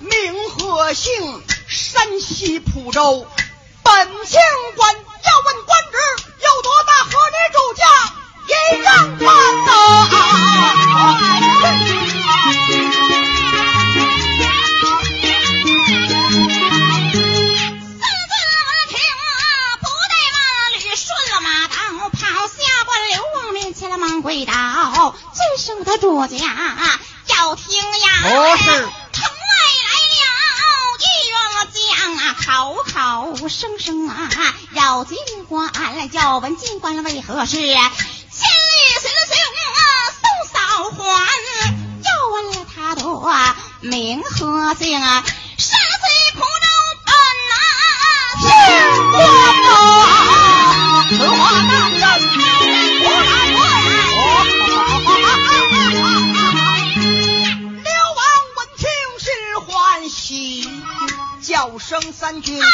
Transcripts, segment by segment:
名和姓，山西蒲州本清官，要问官职有多大，和你主家一样般的忙跪倒，尊生的主家要听呀！何事？口口声声啊，要进关，要问进关为何事？千里随了兄送嫂还，要问了他的名和姓啊，山西蒲州本呐，叫声三军，要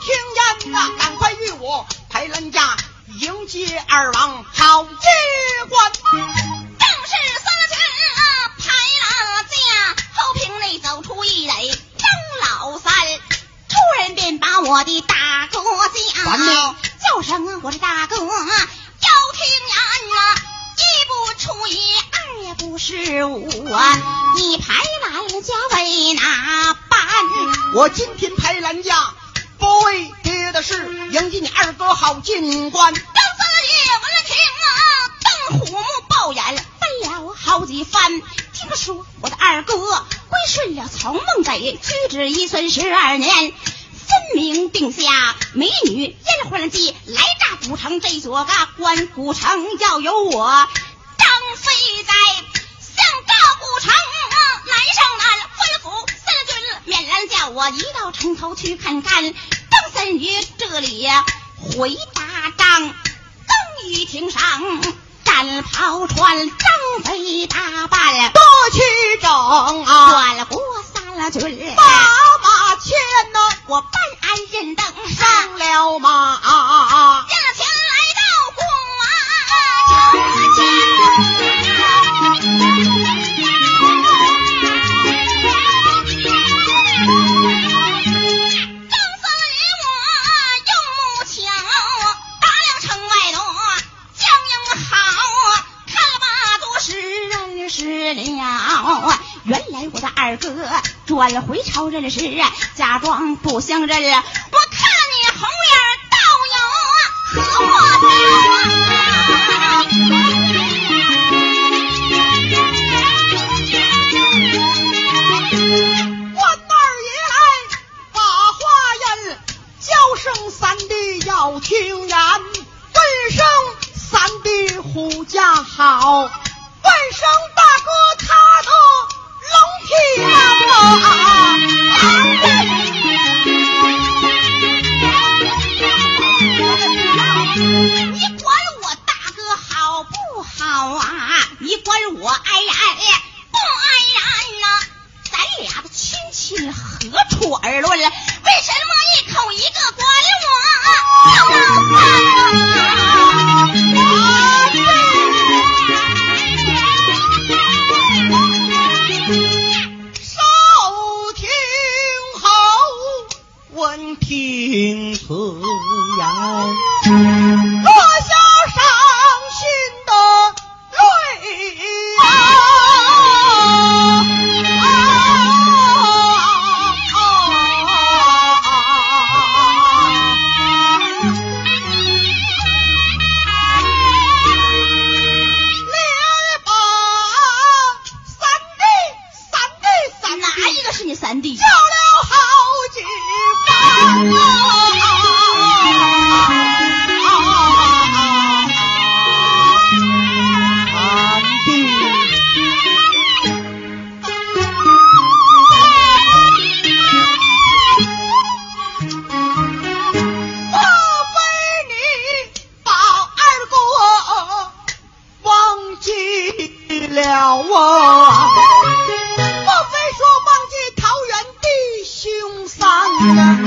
听言呐！赶快与我排兰家迎接二王好接官。正是三军啊排兰家，后屏内走出一垒张老三，突然便把我的大哥叫，叫声我的大哥，要听言呐！一不出一，二也不是五啊，你排兰家为哪？我今天陪兰家，不为别的事，迎接你二哥好进关。张三爷闻了听啊，瞪虎目抱眼，翻了好几番。听说我的二哥归顺了曹孟德，屈指一算十二年，分明定下美女烟花计，来炸古城这座个关。古城要有我叫我一到城头去看看，张三爷这里回答张，更衣亭上战袍穿，张飞打扮多齐整啊，转过三军，把马牵呐，我办案人等上了马，驾前来到过城前。回朝认识，假装不相认。了啊！莫非说忘记桃园弟兄三呢？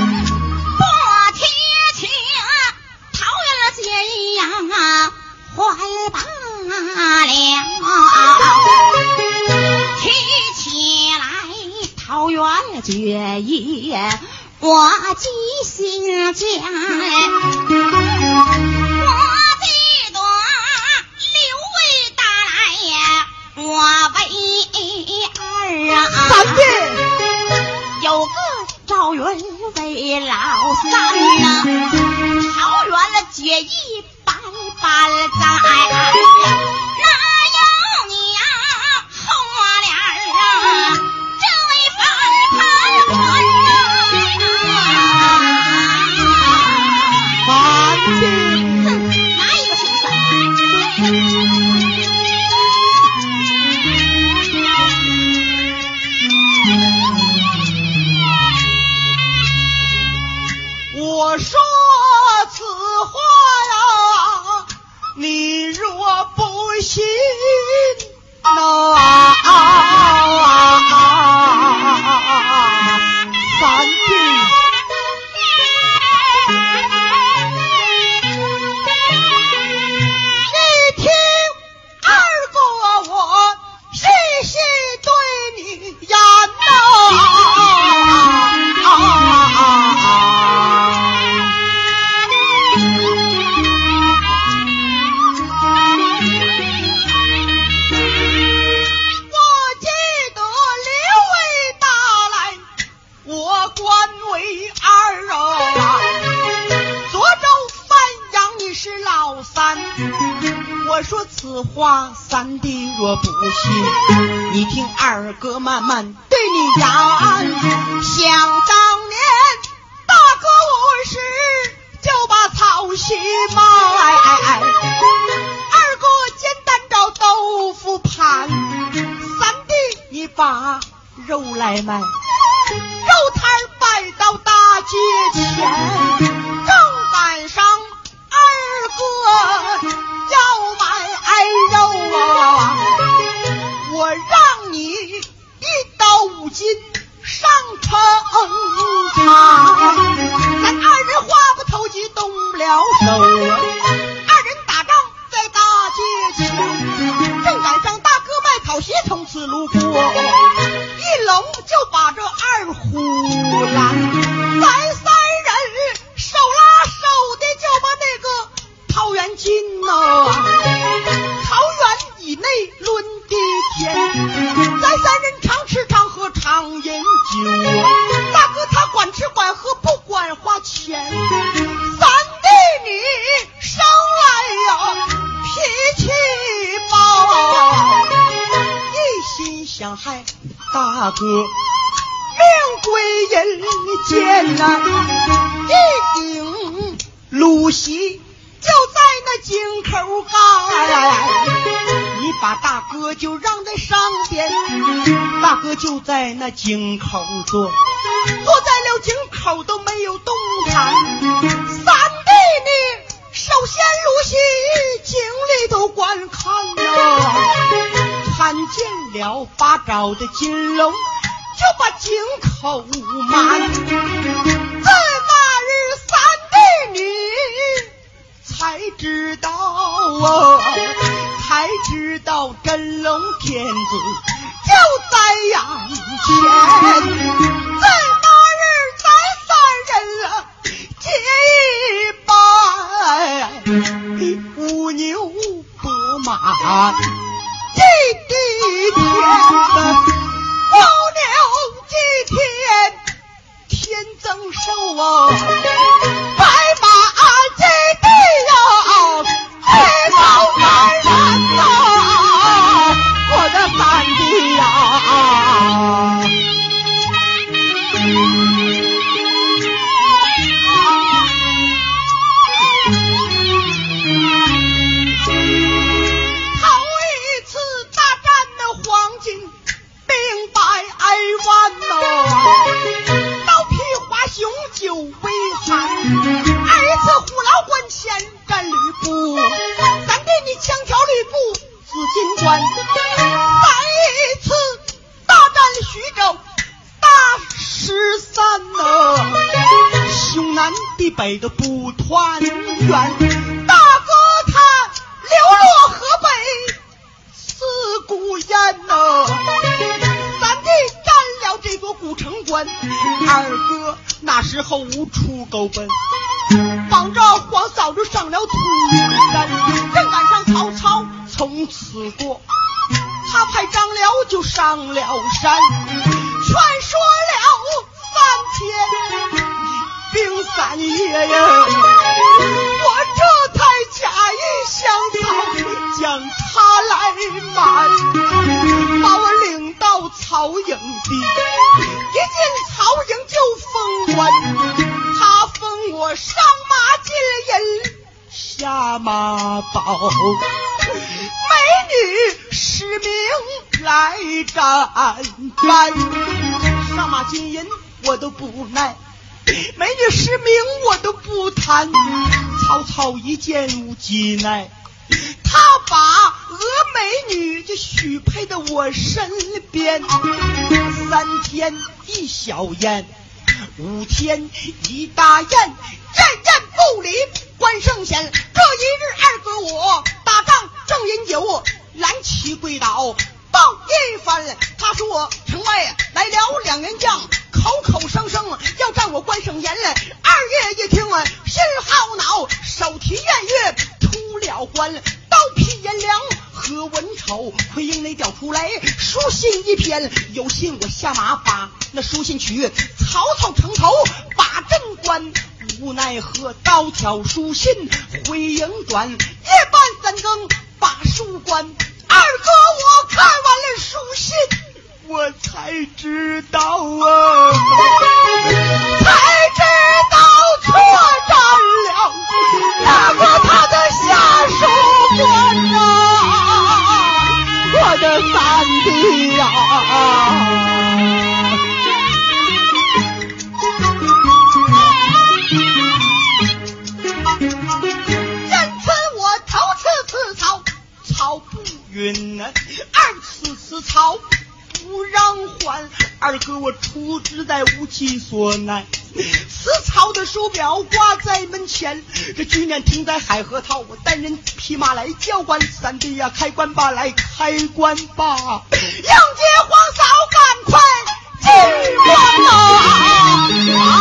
起码哎哎哎二哥煎蛋找豆腐盘三弟你把肉来卖肉摊摆到大街前。伤害大哥命归人间呐一顶鲁西就在那井口儿你把大哥就让在上边大哥就在那井口坐坐在了井口都没有动弹三弟你首先鲁西井里头观看呐。看见了八爪的金龙，就把井口满。自那日，三弟你才知道啊，才知道真龙天子就在眼前，在那日咱三人啊结一拜，五牛伯马祭地天，那时候无处狗奔，帮着黄嫂子上了土山，正赶上曹操从此过。他派张辽就上了山，劝说了三天并三夜呀，我这才假意降曹，将他来瞒，把我领到曹营地，一进曹营就封官，他封我上马金银下马宝，美女。使命来战战，上马金银我都不耐，美女使命我都不贪。曹操一见无计奈，他把峨美女就许配到我身边。三天一小宴，五天一大宴，宴宴不离关圣贤。这一日二哥我打仗正饮酒。蓝旗跪倒，报一番。他说：“城外来了两员将，口口声声要战我关圣贤。”二爷一听啊，心好恼，手提偃月出了关，刀劈颜良和文丑，奎营内调出来书信一篇，有信我下马把那书信取，曹操城头把镇关，无奈何刀挑书信回营转，夜半三更把书关。二哥，我看完了书信，我才知道啊，此草不让还，二哥我出之在无其所奈。此草的手表挂在门前，这局面停在海河套。我单人匹马来交关，三弟呀，开关吧，来开关吧，迎接皇嫂，赶快进关啊！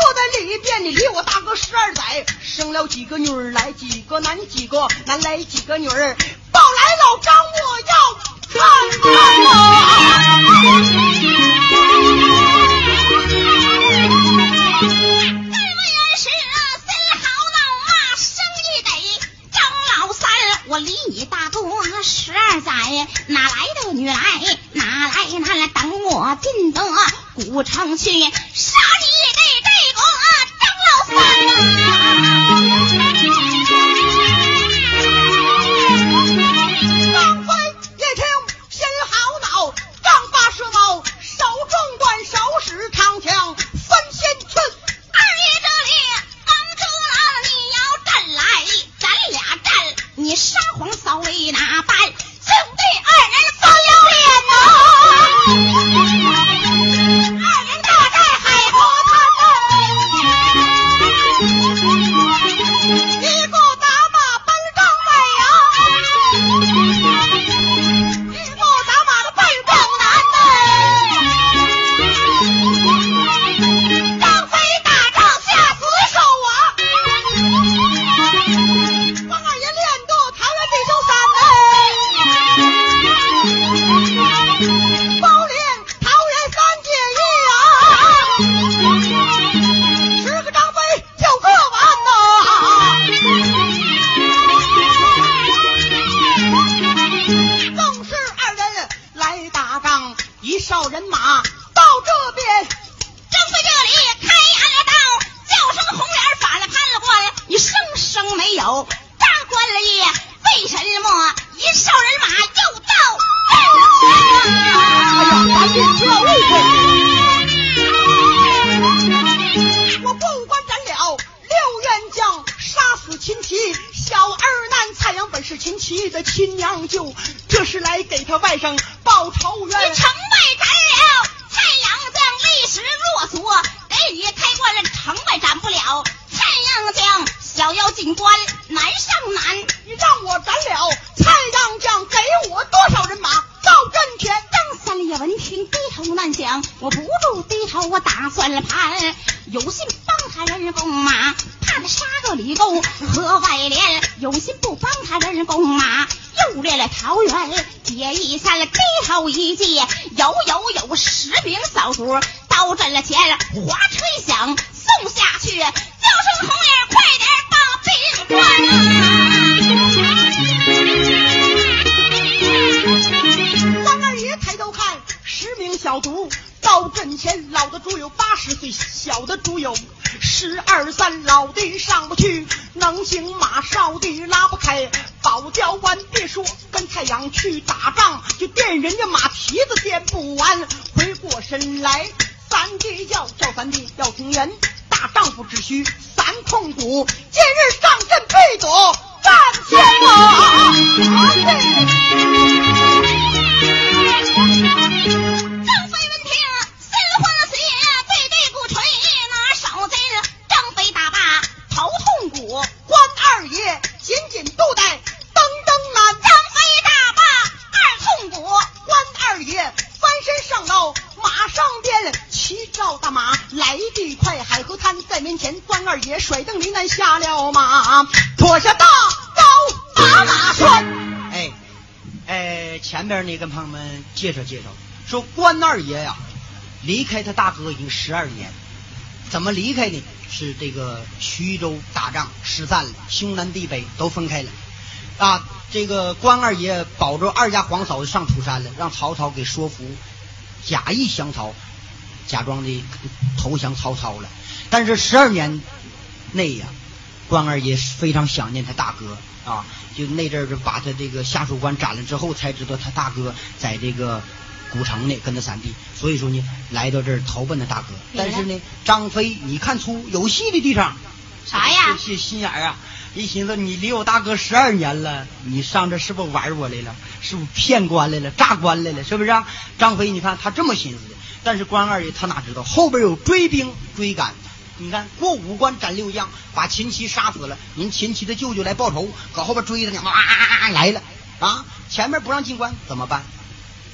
坐在里边你离我大哥十二载生了几个女儿来几个男几个男来几个女儿抱来老张我要看看呐该谁好老妈生一得张老三我离你大哥十二载哪来的女来？哪来哪来等我进得古城去？杀你这这狗张老三呐！报仇冤。你城外斩了蔡阳将，历史落索，给你开关了，城外斩不了。蔡阳将小妖进关难上难，你让我斩了蔡阳将，给我多少人马到阵前？张三爷闻听低头难想，我不住低头，我打算了盘，有心帮他人攻马。怕他杀个李公和外连，有心不帮他人攻马，又练了桃园结义散了低头一记，有有有十名扫卒到阵了前，哗吹响送下去，叫声红爷快点报兵官。关二爷抬头看，十名小卒。到阵前，老的猪有八十岁，小的猪有十二三，老的上不去，能行马少的拉不开。保教官想去打仗，就垫人家马蹄子垫不完。回过身来，三弟叫叫三弟要听言，大丈夫只需三控鼓，今日上阵必夺战天马。跟朋友们介绍介绍，说关二爷呀，离开他大哥已经十二年，怎么离开呢？是这个徐州打仗失散了，兄南弟北都分开了啊。这个关二爷保着二家皇嫂子上土山了，让曹操给说服，假意降曹，假装的投降曹操了。但是十二年。内呀，关二爷非常想念他大哥啊，就那阵儿就把他这个下属官斩了之后，才知道他大哥在这个古城呢，跟他三弟，所以说呢，来到这儿投奔他大哥。但是呢，张飞你看出有戏的地方，啥呀？这心眼儿啊！一寻思你离我大哥十二年了，你上这是不是玩我来了？是不是骗官来了？诈官来了？是不是？张飞，你看他这么寻思的，但是关二爷他哪知道后边有追兵追赶。你看过五关斩六将，把秦琪杀死了。您秦琪的舅舅来报仇，搁后边追着呢，哇来了啊！前面不让进关，怎么办？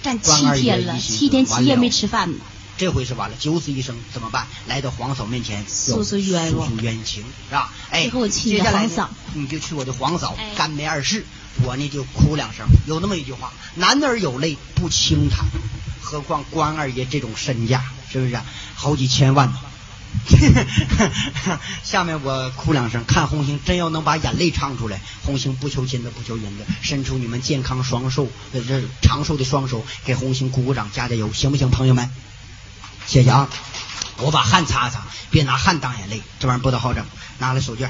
干七天了，七天七夜没吃饭呢。这回是完了，九死一生，怎么办？来到皇嫂面前诉诉冤诉诉冤情，是吧？哎，接下来你就去我的皇嫂干梅二世，我呢就哭两声。有那么一句话：男儿有泪不轻弹，何况关二爷这种身价，是不是？好几千万。下面我哭两声，看红星真要能把眼泪唱出来。红星不求金子，不求银子，伸出你们健康双手，这长寿的双手，给红星鼓鼓掌，加加油，行不行，朋友们？谢谢啊！我把汗擦擦，别拿汗当眼泪，这玩意儿不大好整。拿来手绢。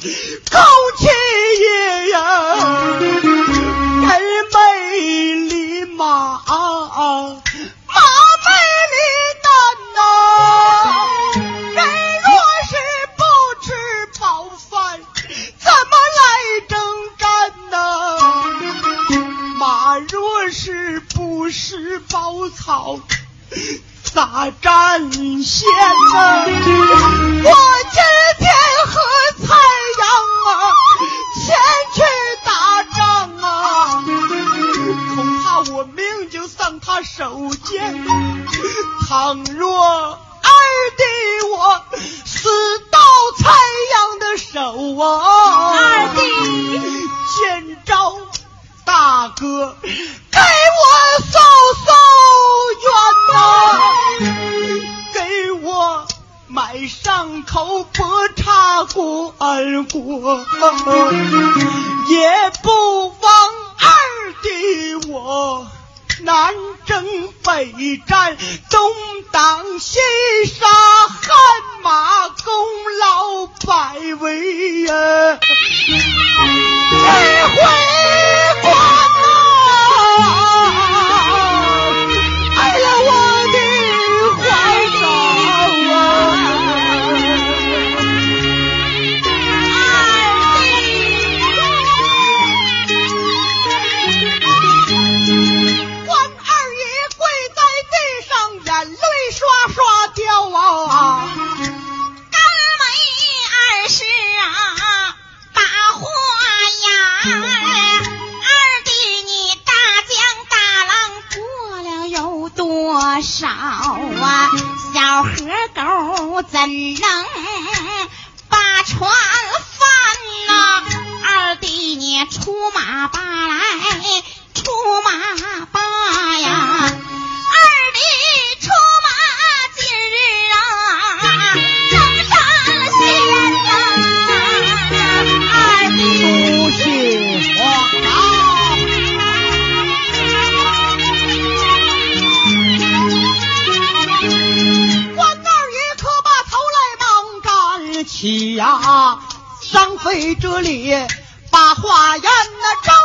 偷妻爷呀，人没礼马，马没礼胆呐。人若是不吃饱饭，怎么来征战呐？马若是不食饱草，咋战线呐？南征北战，东挡西杀，汗马功劳百为呀！回。怎能把床在这里，把话言那正。